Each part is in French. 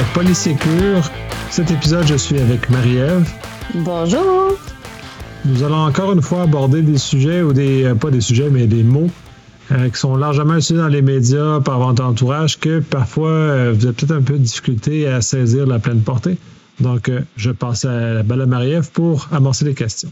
à Polysécure. Cet épisode, je suis avec Marie-Ève. Bonjour. Nous allons encore une fois aborder des sujets, ou des, euh, pas des sujets, mais des mots euh, qui sont largement utilisés dans les médias par votre entourage que parfois euh, vous avez peut-être un peu de difficulté à saisir la pleine portée. Donc, je passe à la balle à Marie-Ève pour amorcer les questions.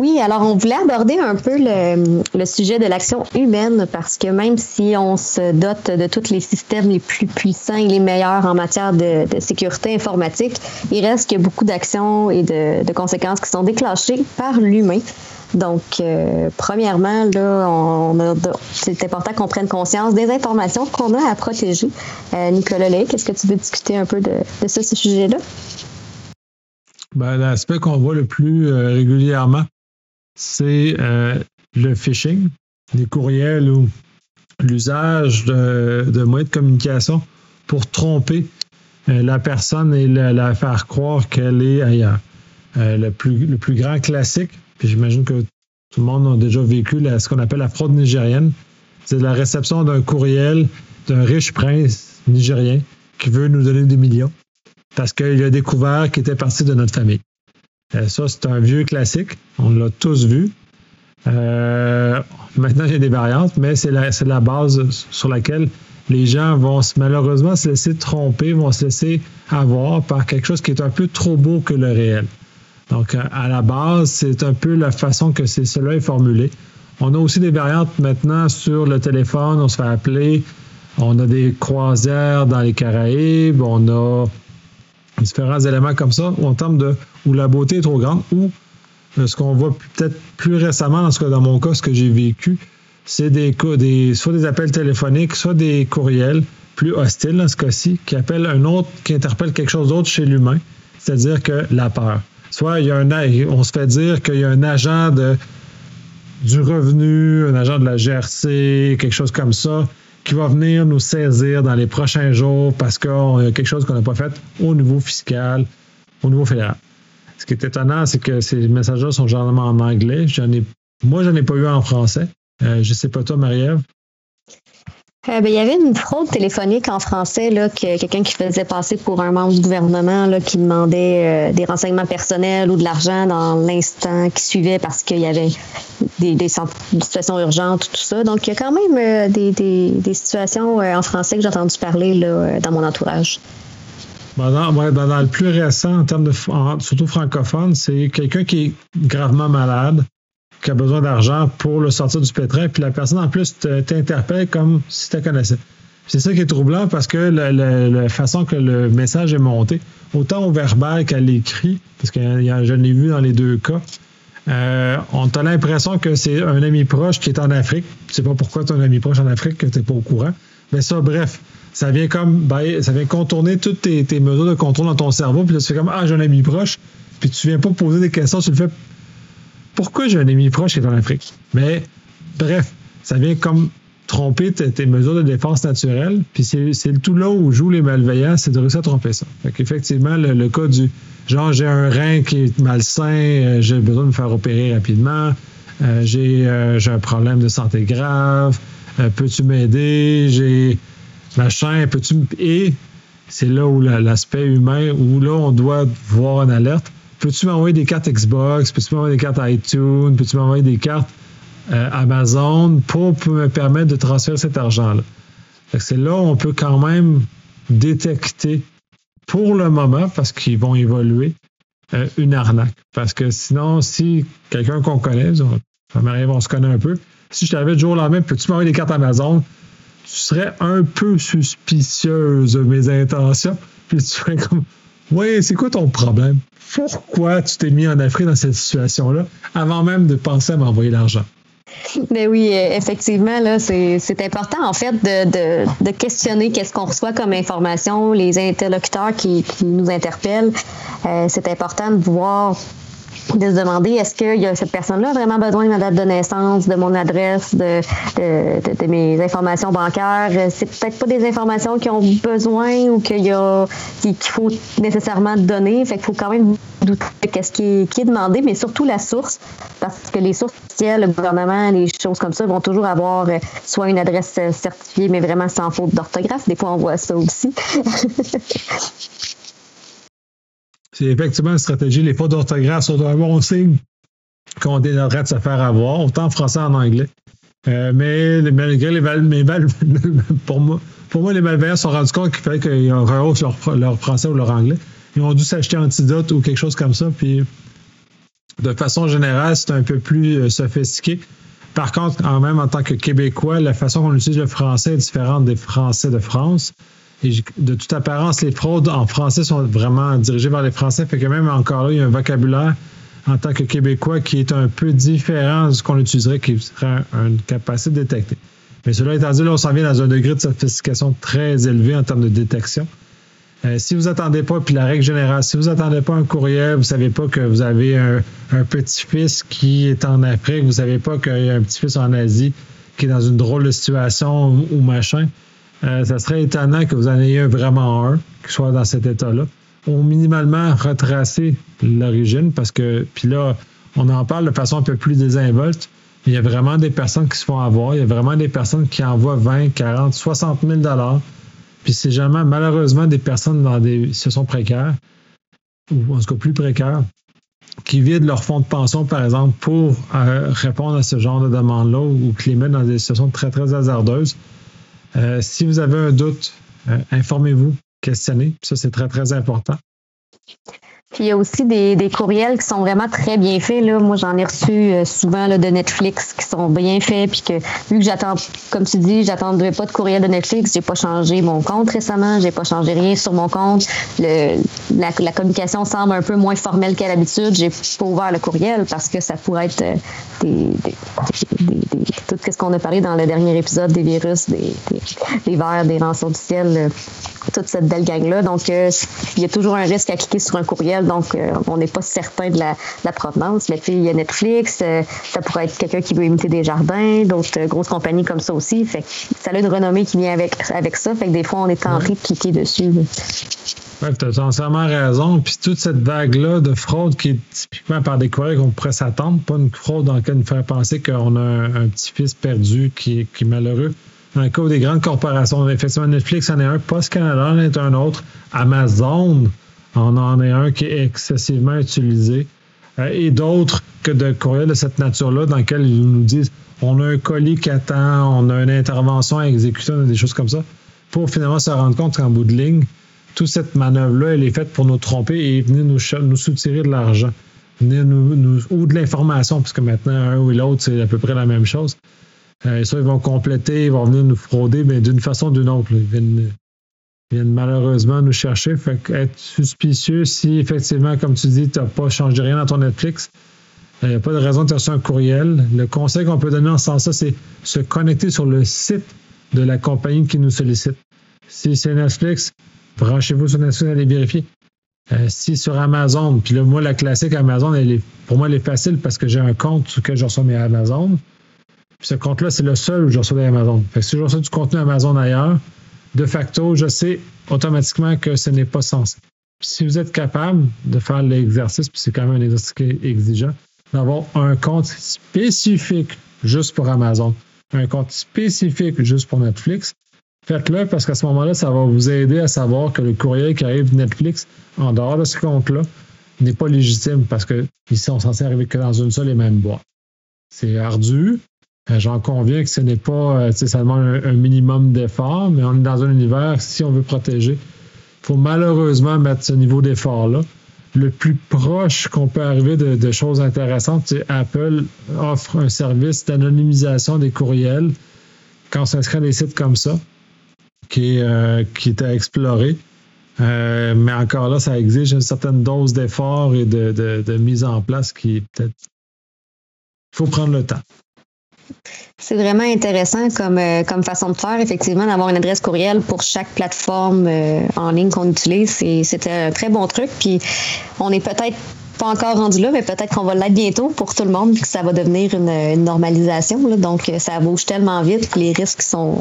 Oui, alors on voulait aborder un peu le, sujet de l'action humaine parce que même si on se dote de tous les systèmes les plus puissants et les meilleurs en matière de, sécurité informatique, il reste que beaucoup d'actions et de, conséquences qui sont déclenchées par l'humain. Donc, euh, premièrement, là, on c'est important qu'on prenne conscience des informations qu'on a à protéger. Euh, Nicolas Lake, est-ce que tu veux discuter un peu de, ce, sujet-là? Ben, L'aspect qu'on voit le plus euh, régulièrement, c'est euh, le phishing, les courriels ou l'usage de, moyens de communication pour tromper euh, la personne et la, faire croire qu'elle est ailleurs. Euh, le, plus, le plus grand classique, puis j'imagine que tout le monde a déjà vécu ce qu'on appelle la fraude nigérienne, c'est la réception d'un courriel d'un riche prince nigérien qui veut nous donner des millions parce qu'il a découvert qu'il était parti de notre famille. Euh, ça, c'est un vieux classique. On l'a tous vu. Euh, maintenant, il y a des variantes, mais c'est la, base sur laquelle les gens vont malheureusement se laisser tromper, vont se laisser avoir par quelque chose qui est un peu trop beau que le réel. Donc, à la base, c'est un peu la façon que cela est formulé. On a aussi des variantes maintenant sur le téléphone, on se fait appeler. On a des croisières dans les Caraïbes, on a différents éléments comme ça, en termes de où la beauté est trop grande, ou euh, ce qu'on voit peut-être plus récemment, dans, ce dans mon cas, ce que j'ai vécu, c'est des, soit des appels téléphoniques, soit des courriels plus hostiles, dans ce cas-ci, qui appellent un autre, qui interpellent quelque chose d'autre chez l'humain, c'est-à-dire que la peur. Soit on se fait dire qu'il y a un agent du revenu, un agent de la GRC, quelque chose comme ça, qui va venir nous saisir dans les prochains jours parce qu'il y a quelque chose qu'on n'a pas fait au niveau fiscal, au niveau fédéral. Ce qui est étonnant, c'est que ces messages-là sont généralement en anglais. J'en ai, moi, je n'en ai pas eu en français. Euh, je ne sais pas toi, Marie-Ève. Euh, ben, il y avait une fraude téléphonique en français, là, que quelqu'un qui faisait passer pour un membre du gouvernement, là, qui demandait euh, des renseignements personnels ou de l'argent dans l'instant qui suivait parce qu'il y avait des, situations urgentes, tout ça. Donc, il y a quand même euh, des, situations en français que j'ai entendu parler là, dans mon entourage. Ben, ben, dans, le plus récent, en termes de surtout francophone, c'est quelqu'un qui est gravement malade, qui a besoin d'argent pour le sortir du pétrin, puis la personne en plus t'interpelle comme si tu connaissais. C'est ça qui est troublant parce que la, façon que le message est monté, autant au verbal qu'à l'écrit, parce que je l'ai vu dans les deux cas, euh, on a l'impression que c'est un ami proche qui est en Afrique. Tu sais pas pourquoi ton ami proche en Afrique que tu n'es pas au courant. Mais ça, bref, ça vient comme ben, ça vient contourner toutes tes, mesures de contrôle dans ton cerveau. Puis là, tu fais comme Ah, j'ai un ami proche. Puis tu viens pas poser des questions, tu le fais pourquoi j'ai un ami proche qui est en Afrique? Mais bref, ça vient comme tromper tes, mesures de défense naturelles. Puis c'est tout là où jouent les malveillants, c'est de réussir à tromper ça. Fait qu'effectivement, le, cas du genre j'ai un rein qui est malsain, euh, j'ai besoin de me faire opérer rapidement, euh, euh, j'ai un problème de santé grave, peux-tu m'aider? J'ai machin, peux-tu Et c'est là où l'aspect humain, où là on doit voir une alerte peux-tu m'envoyer des cartes Xbox, peux-tu m'envoyer des cartes iTunes, peux-tu m'envoyer des cartes euh, Amazon pour, me permettre de transférer cet argent-là? C'est là où on peut quand même détecter pour le moment, parce qu'ils vont évoluer, euh, une arnaque. Parce que sinon, si quelqu'un qu'on connaît, on se connaît un peu, si je t'avais du jour au lendemain, peux-tu m'envoyer des cartes Amazon, tu serais un peu suspicieuse de mes intentions, puis tu serais comme oui, c'est quoi ton problème? Pourquoi tu t'es mis en Afrique dans cette situation-là avant même de penser à m'envoyer l'argent? Ben oui, effectivement, là, c'est, important en fait de, questionner qu'est-ce qu'on reçoit comme information, les interlocuteurs qui, nous interpellent. Euh, c'est important de voir de se demander est-ce que a cette personne-là vraiment besoin de ma date de naissance, de mon adresse, de, de, mes informations bancaires? C'est peut-être pas des informations qui ont besoin ou qu'il a qu'il faut nécessairement donner. Fait qu'il faut quand même douter de ce qui est, qui est demandé, mais surtout la source, parce que les sources officielles, le gouvernement, les choses comme ça, vont toujours avoir euh, soit une adresse euh, certifiée, mais vraiment sans faute d'orthographe. Des fois, on voit ça aussi. C'est effectivement une stratégie. Les fautes d'orthographe sont un bon signe qu'on dénoterait de se faire avoir, autant en français qu'en anglais. Euh, mais malgré les val, pour moi, pour moi, les malveillants se sont rendus compte qu'il fallait qu'ils rehaussent leur, leur, français ou leur anglais. Ils ont dû s'acheter Antidote ou quelque chose comme ça. Puis, de façon générale, c'est un peu plus euh, sophistiqué. Par contre, quand même, en tant que Québécois, la façon qu'on utilise le français est différente des Français de France. De toute apparence, les fraudes en français sont vraiment dirigées vers les Français. Fait que même encore là, il y a un vocabulaire en tant que Québécois qui est un peu différent de ce qu'on utiliserait, qui serait une capacité de détecter. Mais cela étant dit, là, on s'en vient dans un degré de sophistication très élevé en termes de détection. Euh, si vous attendez pas, puis la règle générale, si vous attendez pas un courriel, vous savez pas que vous avez un, petit-fils qui est en Afrique, vous savez pas qu'il y a un petit-fils en Asie qui est dans une drôle de situation ou, machin, euh, ça serait étonnant que vous en ayez vraiment un qui soit dans cet état-là. Ou minimalement retracer l'origine parce que, puis là, on en parle de façon un peu plus désinvolte. Il y a vraiment des personnes qui se font avoir. Il y a vraiment des personnes qui envoient 20, 40, 60 000 dollars. Puis c'est jamais, malheureusement, des personnes dans des situations précaires, ou en tout cas plus précaires, qui vident leur fonds de pension, par exemple, pour euh, répondre à ce genre de demande-là ou qui les mettent dans des situations très, très hasardeuses. Euh, si vous avez un doute, euh, informez-vous, questionnez. Ça, c'est très, très important. Puis il y a aussi des, des, courriels qui sont vraiment très bien faits. Là. Moi, j'en ai reçu euh, souvent là, de Netflix qui sont bien faits. Puis que vu que j'attends, comme tu dis, j'attendrai pas de courriel de Netflix, j'ai pas changé mon compte récemment, j'ai pas changé rien sur mon compte. Le, la, la, communication semble un peu moins formelle qu'à l'habitude. J'ai pas ouvert le courriel parce que ça pourrait être euh, des, des, des, tout ce qu'on a parlé dans le dernier épisode des virus, des, des, vers, des rançons du ciel, toute cette belle gang-là. Donc, il y a toujours un risque à cliquer sur un courriel donc euh, on n'est pas certain de la, provenance. Mais puis il y a Netflix, euh, ça pourrait être quelqu'un qui veut imiter des jardins, d'autres euh, grosses compagnies comme ça aussi. Fait ça a une renommée qui vient avec, avec ça. Fait que des fois, on est tenté de cliquer dessus. Oui, tu as entièrement raison. Puis toute cette vague-là de fraude qui est typiquement par des courriels qu'on pourrait s'attendre, pas une fraude dans laquelle nous faire penser qu'on a un, petit-fils perdu qui, est malheureux. Dans le cas des grandes corporations, effectivement, Netflix en est un, Post Canada en est un autre, Amazon on en est un qui est excessivement utilisé. Euh, et d'autres que de courriels de cette nature-là, dans lesquels ils nous disent on a un colis qui attend, on a une intervention à exécuter, on a des choses comme ça, pour finalement se rendre compte qu'en bout de ligne, toute cette manœuvre-là, elle est faite pour nous tromper et venir nous, nous soutirer de l'argent. Nous, ou de l'information, puisque maintenant, un ou l'autre, c'est à peu près la même chose. Euh, ils vont compléter, ils vont venir nous frauder, mais d'une façon ou d'une autre. Ils viennent malheureusement nous chercher. Fait être suspicieux si effectivement, comme tu dis, tu n'as pas changé rien dans ton Netflix. Il n'y a pas de raison de te un courriel. Le conseil qu'on peut donner en ce sens-là, c'est se connecter sur le site de la compagnie qui nous sollicite. Si c'est Netflix, branchez-vous sur Netflix, allez vérifier. Euh, si sur Amazon, puis là, moi, la classique Amazon, pour moi, elle est facile parce que j'ai un compte lequel je reçois mes Amazon. Puis ce compte-là, c'est le seul où je reçois des Amazon. Fait si je reçois du contenu Amazon ailleurs, de facto, je sais automatiquement que ce n'est pas censé. si vous êtes capable de faire l'exercice, puis c'est quand même un exercice exigeant, d'avoir un compte spécifique juste pour Amazon, un compte spécifique juste pour Netflix, faites-le parce qu'à ce moment-là, ça va vous aider à savoir que le courrier qui arrive de Netflix en dehors de ce compte-là n'est pas légitime parce qu'ils sont censés arriver que dans une seule et même boîte. C'est ardu, j'en conviens que ce n'est pas euh, seulement un, minimum d'effort, mais on est dans un univers, si on veut protéger, il faut malheureusement mettre ce niveau d'effort-là. Le plus proche qu'on peut arriver de, choses intéressantes, c'est Apple offre un service d'anonymisation des courriels quand on s'inscrit à des sites comme ça, qui est, euh, qui est à explorer. mais encore là, ça exige une certaine dose d'effort et de, de mise en place qui est peut-être. Il faut prendre le temps. C'est vraiment intéressant comme, euh, comme façon de faire, effectivement, d'avoir une adresse courriel pour chaque plateforme euh, en ligne qu'on utilise. C'était un très bon truc. Puis on est peut-être pas encore rendu là, mais peut-être qu'on va l'être bientôt pour tout le monde, que ça va devenir une, normalisation. Donc, ça bouge tellement vite que les risques sont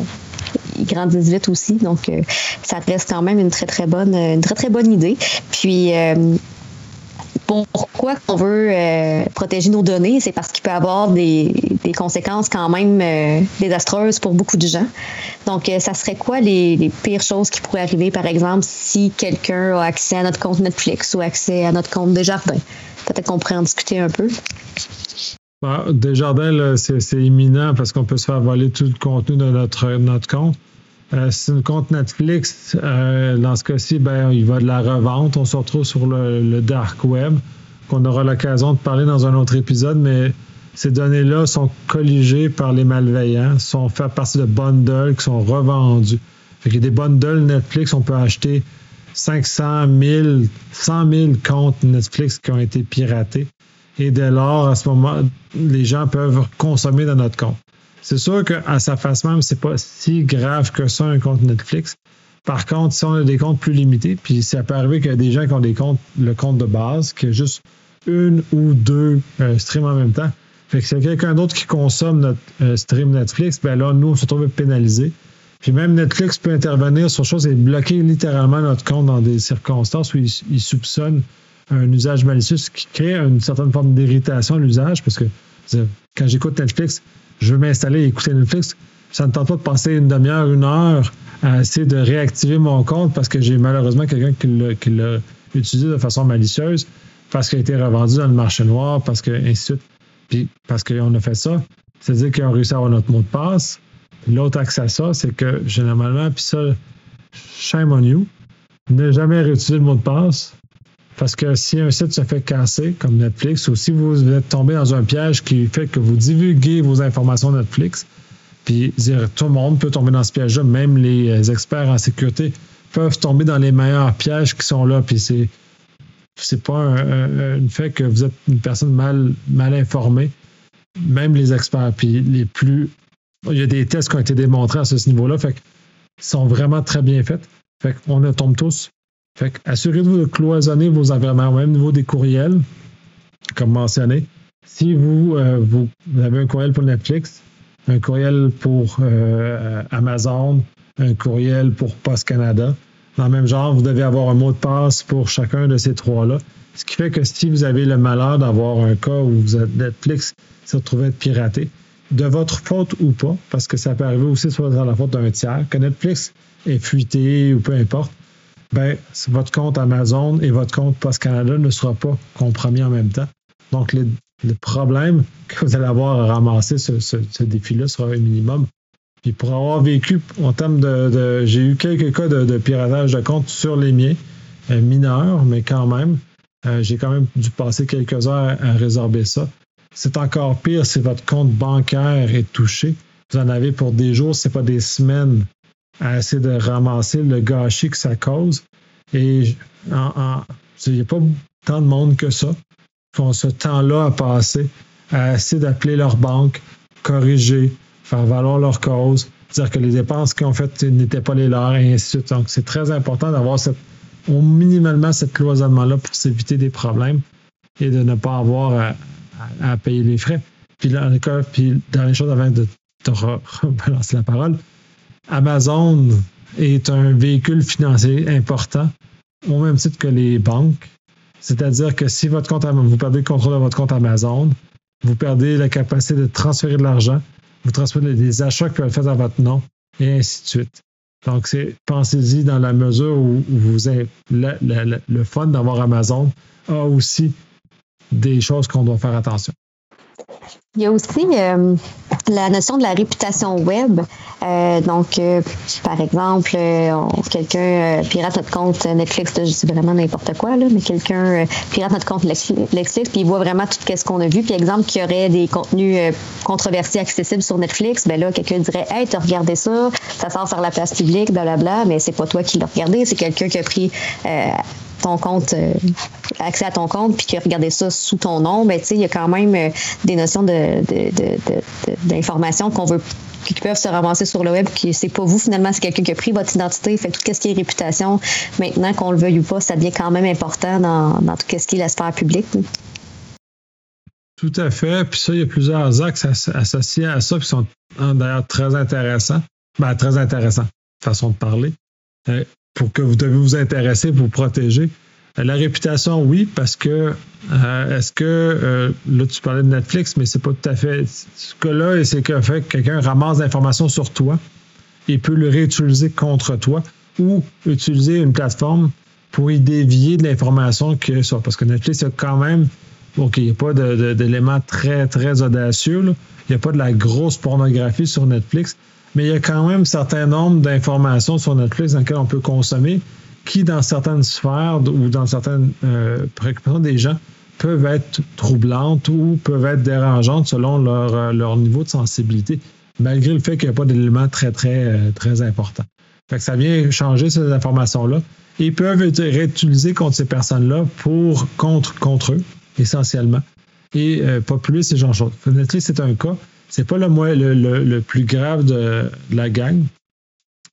ils grandissent vite aussi. Donc, euh, ça reste quand même une très, très bonne, une très, très bonne idée. Puis, pourquoi on veut euh, protéger nos données? C'est parce qu'il peut avoir des, conséquences quand même euh, désastreuses pour beaucoup de gens. Donc, euh, ça serait quoi les, pires choses qui pourraient arriver, par exemple, si quelqu'un a accès à notre compte Netflix ou accès à notre compte Desjardins? Peut-être qu'on pourrait en discuter un peu. Bah, Desjardins, c'est imminent parce qu'on peut se faire voler tout le contenu de notre, notre compte. Euh, compte Netflix. Euh, dans ce cas-ci, ben, il va de la revente. On se retrouve sur le, dark web, qu'on aura l'occasion de parler dans un autre épisode, mais ces données-là sont colligées par les malveillants, sont faites partie de bundles qui sont revendus. Fait qu'il y a des bundles Netflix, on peut acheter 500 000, 100 000 comptes Netflix qui ont été piratés. Et dès lors, à ce moment, les gens peuvent consommer dans notre compte. C'est sûr qu'à sa face même, c'est pas si grave que ça un compte Netflix. Par contre, si on a des comptes plus limités, puis ça peut arriver qu'il y a des gens qui ont des comptes, le compte de base, qui a juste une ou deux euh, streams en même temps. Fait que si quelqu'un d'autre qui consomme notre euh, stream Netflix, ben là, nous, on se trouve pénalisés. Puis même Netflix peut intervenir sur chose et bloquer littéralement notre compte dans des circonstances où il soupçonne un usage malicieux, ce qui crée une certaine forme d'irritation à l'usage, parce que quand j'écoute Netflix, je veux m'installer et écouter Netflix, ça ne tente pas de passer une demi-heure, une heure à essayer de réactiver mon compte parce que j'ai malheureusement quelqu'un qui l'a utilisé de façon malicieuse, parce qu'il a été revendu dans le marché noir, parce que ainsi de suite. Puis parce qu'on a fait ça, c'est-à-dire qu'ils ont réussi à avoir notre mot de passe. L'autre accès à ça, c'est que généralement, puis ça, shame on you, ne jamais réutiliser le mot de passe parce que si un site se fait casser, comme Netflix, ou si vous êtes tombé dans un piège qui fait que vous divulguez vos informations Netflix, puis dire, tout le monde peut tomber dans ce piège-là, même les euh, experts en sécurité peuvent tomber dans les meilleurs pièges qui sont là, puis c'est c'est pas un, fait que vous êtes une personne mal, mal informée, même les experts, puis les plus... Il y a des tests qui ont été démontrés à ce niveau-là, fait sont vraiment très bien faits. Fait qu'on tombe tous fait assurez-vous de cloisonner vos environnements, au même niveau des courriels, comme mentionné. Si vous, euh, vous, avez un courriel pour Netflix, un courriel pour euh, Amazon, un courriel pour Post Canada, dans le même genre, vous devez avoir un mot de passe pour chacun de ces trois-là. Ce qui fait que si vous avez le malheur d'avoir un cas où vous êtes Netflix se retrouve être piraté, de votre faute ou pas, parce que ça peut arriver aussi soit dans la faute d'un tiers, que Netflix est fuité ou peu importe, ben, votre compte Amazon et votre compte Post Canada ne sera pas compromis en même temps. Donc, le, problème que vous allez avoir à ramasser ce, défi-là sera un minimum. Puis pour avoir vécu en termes de, j'ai eu quelques cas de, piratage de compte sur les miens, euh, mineurs, mais quand même, euh, j'ai quand même dû passer quelques heures à, résorber ça. C'est encore pire si votre compte bancaire est touché. Vous en avez pour des jours, c'est pas des semaines à essayer de ramasser le gâchis que ça cause. Et il n'y a pas tant de monde que ça qui ce temps-là à passer à essayer d'appeler leur banque, corriger, faire valoir leur cause, dire que les dépenses qu'ils ont faites n'étaient pas les leurs, et ainsi de suite. Donc, c'est très important d'avoir cette, au minimalement cette cloisonnement-là pour s'éviter des problèmes et de ne pas avoir à, payer les frais. Puis, dans puis, dernière chose avant de te rebalancer la parole, Amazon est un véhicule financier important, au même titre que les banques. C'est-à-dire que si votre compte, vous perdez le contrôle de votre compte Amazon, vous perdez la capacité de transférer de l'argent, vous transférez des achats qui peuvent être faits à votre nom, et ainsi de suite. Donc, pensez-y dans la mesure où vous avez le fun d'avoir Amazon a aussi des choses qu'on doit faire attention. Il y a aussi euh, la notion de la réputation web. Euh, donc, euh, par exemple, quelqu'un pirate notre compte Netflix, je dis vraiment n'importe quoi, là, mais quelqu'un pirate notre compte Netflix, puis il voit vraiment tout ce qu'on a vu. Puis, exemple, qu'il y aurait des contenus controversés accessibles sur Netflix, ben là, quelqu'un dirait Hey, t'as regardé ça, ça sort sur la place publique, blablabla, mais c'est pas toi qui l'as regardé, c'est quelqu'un qui a pris ton compte, euh, accès à ton compte, puis qui a regardé ça sous ton nom, ben, il y a quand même euh, des notions d'information qu'on veut qui peuvent se ramasser sur le web, qui c'est pas vous finalement, c'est quelqu'un qui a pris votre identité, fait tout ce qui est réputation. Maintenant, qu'on le veuille ou pas, ça devient quand même important dans, tout ce qui est la sphère publique. Tout à fait. Puis ça, il y a plusieurs axes associés à ça qui sont hein, d'ailleurs très intéressants. Ben, très intéressants, façon de parler. Euh, pour que vous devez vous intéresser, vous protéger. La réputation, oui, parce que est-ce que là tu parlais de Netflix, mais c'est pas tout à fait ce cas-là, c'est que fait quelqu'un ramasse l'information sur toi et peut le réutiliser contre toi ou utiliser une plateforme pour y dévier de l'information que ça. Parce que Netflix a quand même, OK, il n'y a pas d'éléments très, très audacieux. Il n'y a pas de la grosse pornographie sur Netflix, mais il y a quand même un certain nombre d'informations sur Netflix dans lesquelles on peut consommer qui, dans certaines sphères ou dans certaines euh, préoccupations des gens, peuvent être troublantes ou peuvent être dérangeantes selon leur, euh, leur niveau de sensibilité, malgré le fait qu'il n'y a pas d'éléments très, très, euh, très importants. Fait que ça vient changer ces informations-là. Ils peuvent être réutilisés contre ces personnes-là pour contre, contre eux, essentiellement, et euh, plus ces gens choses. Netflix, c'est un cas. C'est pas le, le, le, plus grave de, la gang.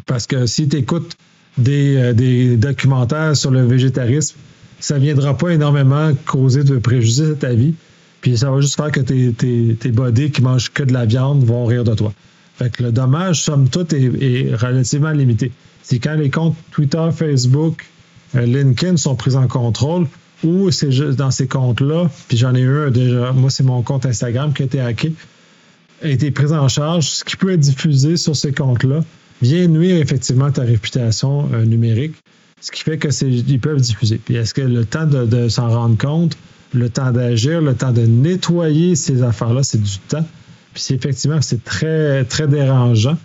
Parce que si tu écoutes des, euh, des, documentaires sur le végétarisme, ça ne viendra pas énormément causer de préjudice à ta vie. Puis ça va juste faire que tes, tes, tes bodies qui mangent que de la viande vont rire de toi. Fait que le dommage, somme toute, est, relativement limité. C'est quand les comptes Twitter, Facebook, euh, LinkedIn sont pris en contrôle ou c'est juste dans ces comptes-là, puis j'en ai eu un déjà, moi c'est mon compte Instagram qui a été hacké, a été pris en charge, ce qui peut être diffusé sur ces comptes-là vient nuire effectivement à ta réputation euh, numérique, ce qui fait que ils peuvent diffuser. Puis est-ce que le temps de, s'en rendre compte, le temps d'agir, le temps de nettoyer ces affaires-là, c'est du temps. Puis effectivement, c'est très, très dérangeant.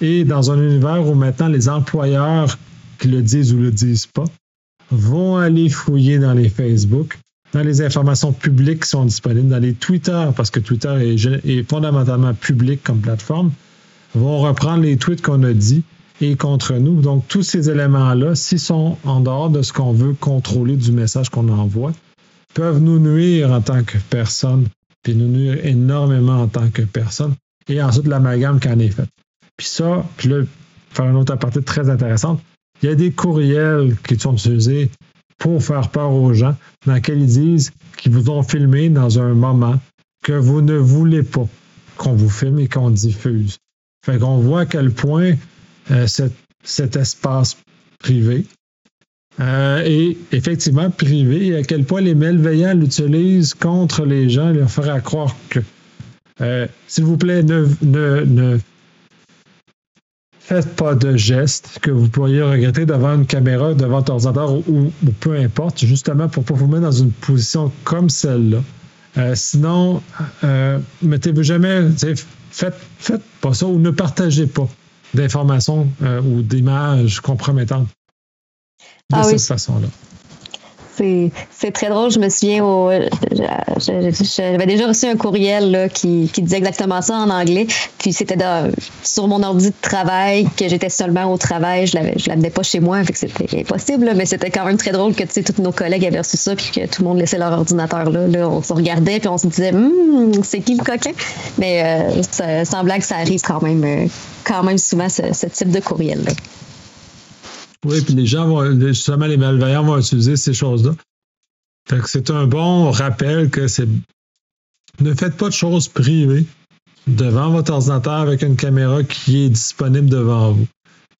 Et dans un univers où maintenant les employeurs qui le disent ou le disent pas vont aller fouiller dans les Facebook, dans les informations publiques qui sont disponibles, dans les Twitter, parce que Twitter est, fondamentalement public comme plateforme, vont reprendre les tweets qu'on a dit et contre nous. Donc, tous ces éléments-là, s'ils sont en dehors de ce qu'on veut contrôler du message qu'on envoie, peuvent nous nuire en tant que personne puis nous nuire énormément en tant que personne. Et ensuite, l'amalgame qui en est fait. Puis ça, puis là, faire une autre partie très intéressante, il y a des courriels qui sont utilisés pour faire peur aux gens, dans lesquels ils disent qu'ils vous ont filmé dans un moment que vous ne voulez pas qu'on vous filme et qu'on diffuse. Fait qu'on voit à quel point euh, cet espace privé euh, et effectivement, privé, à quel point les malveillants l'utilisent contre les gens, leur faire croire que, euh, s'il vous plaît, ne, ne, faites pas de gestes que vous pourriez regretter devant une caméra, devant votre ordinateur ou, peu importe, justement pour ne pas vous mettre dans une position comme celle-là. Euh, sinon, mettez-vous jamais, faites, faites pas ça ou ne partagez pas d'informations ou d'images compromettantes de ah cette façon-là. C'est très drôle. Je me souviens, au, j'avais déjà reçu un courriel là, qui, disait exactement ça en anglais. Puis c'était sur mon ordi de travail que j'étais seulement au travail. Je ne l'amenais pas chez moi, fait que c'était impossible. mais c'était quand même très drôle que tous nos collègues avaient reçu ça puis que tout le monde laissait leur ordinateur là. on se regardait puis on se disait, hum, c'est qui le coquin? Mais euh, ça, sans ça arrive quand même, euh, quand même souvent ce, ce type de courriel. Oui, puis les gens vont, justement, les malveillants vont utiliser ces choses-là. Fait que c'est un bon rappel que c'est. Ne faites pas de choses privées devant votre ordinateur avec une caméra qui est disponible devant vous.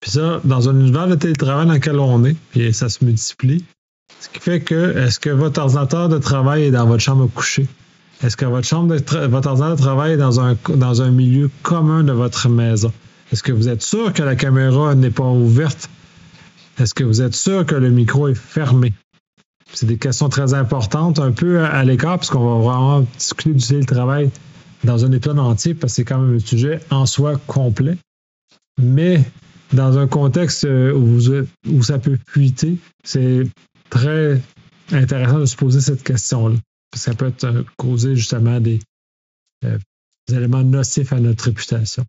Puis ça, dans un univers de télétravail dans lequel on est, puis ça se multiplie, ce qui fait que, est-ce que votre ordinateur de travail est dans votre chambre à coucher? Est-ce que votre chambre de votre ordinateur de travail est dans un, dans un milieu commun de votre maison? Est-ce que vous êtes sûr que la caméra n'est pas ouverte? Est-ce que vous êtes sûr que le micro est fermé? C'est des questions très importantes, un peu à l'écart, parce qu'on va vraiment discuter du télétravail dans un épisode entier, parce que c'est quand même un sujet en soi complet. Mais dans un contexte euh, où, ça peut fuiter, c'est très intéressant de se poser cette question-là. Ça peut euh, causé justement des, euh, des éléments nocifs à notre réputation.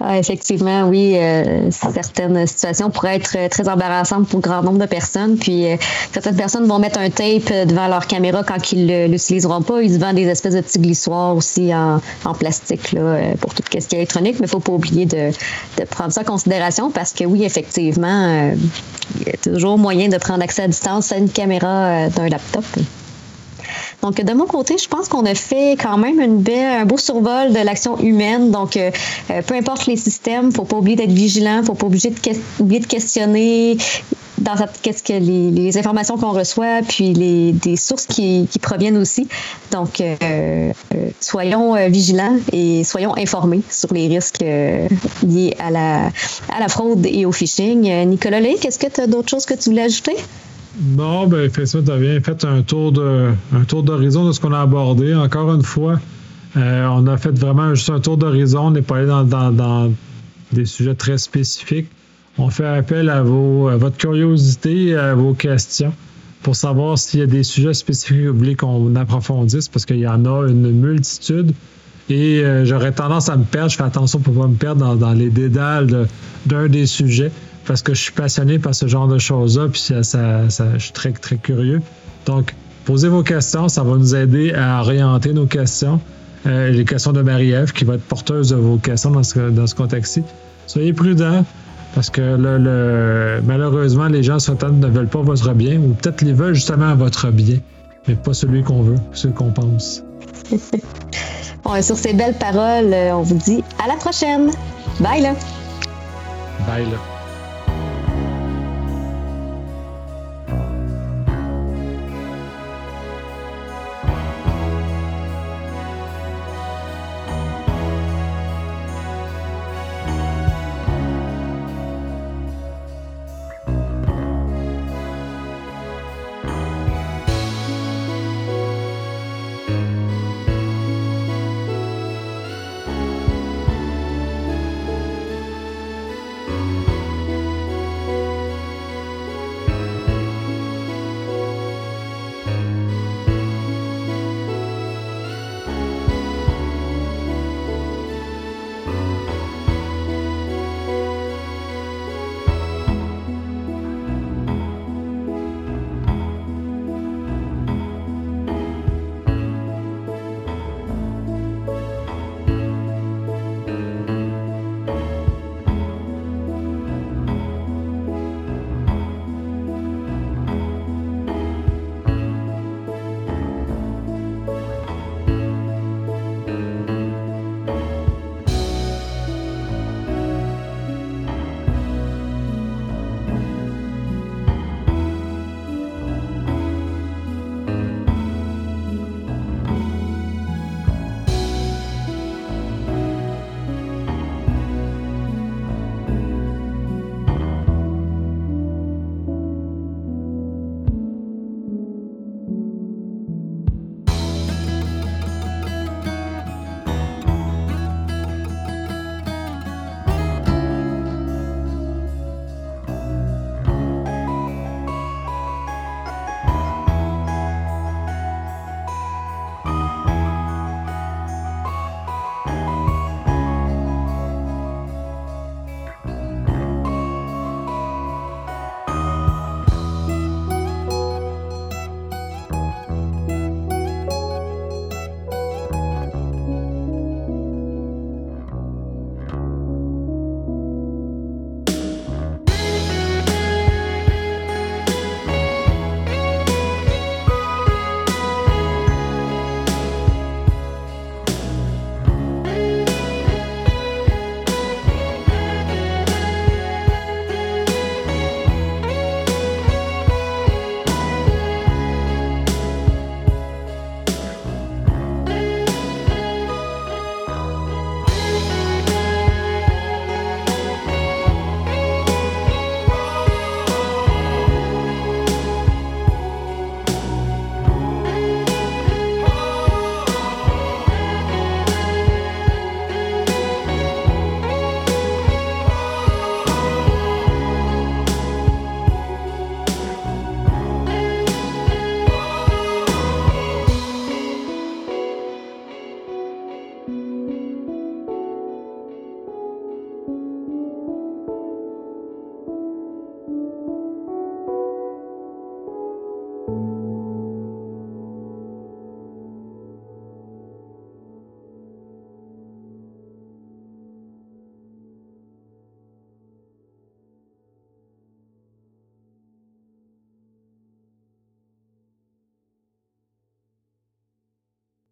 Ah, effectivement, oui. Euh, certaines situations pourraient être euh, très embarrassantes pour grand nombre de personnes. Puis euh, certaines personnes vont mettre un tape devant leur caméra quand ils ne l'utiliseront pas. Ils vendent des espèces de petits glissoirs aussi en, plastique là, pour tout ce qui est électronique. Mais il ne faut pas oublier de, prendre ça en considération parce que oui, effectivement, il y a toujours moyen de prendre accès à distance à une caméra d'un laptop. Donc, de mon côté, je pense qu'on a fait quand même une belle, un beau survol de l'action humaine. Donc, euh, euh, peu importe les systèmes, faut pas oublier d'être vigilant, faut pas oublier de, oublier de questionner dans qu'est-ce que les, informations qu'on reçoit, puis les des sources qui, proviennent aussi. Donc, euh, euh, soyons vigilants et soyons informés sur les risques liés à la, à la fraude et au phishing. Nicolas Lé, qu'est-ce que tu as d'autres choses que tu voulais ajouter? Non, ben effectivement, tu as bien fait un tour de un tour d'horizon de ce qu'on a abordé. Encore une fois, on a fait vraiment juste un tour d'horizon. On n'est pas allé dans, des sujets très spécifiques. On fait appel à, vos, votre curiosité et à vos questions pour savoir s'il y a des sujets spécifiques que vous voulez qu'on approfondisse, parce qu'il y en a une multitude. Et euh, j'aurais tendance à me perdre. Je fais attention pour ne pas me perdre dans, les dédales d'un des sujets, parce que je suis passionné par ce genre de choses-là, puis ça, ça, je suis très, très curieux. Donc, posez vos questions, ça va nous aider à orienter nos questions. Euh, les questions de Marie-Ève, qui va être porteuse de vos questions dans ce, dans ce contexte-ci. Soyez prudents, parce que le, malheureusement, les gens ne veulent pas votre bien, ou peut-être les veulent justement votre bien, mais pas celui qu'on veut, celui qu'on pense. bon, sur ces belles paroles, on vous dit à la prochaine. Bye là. Bye là.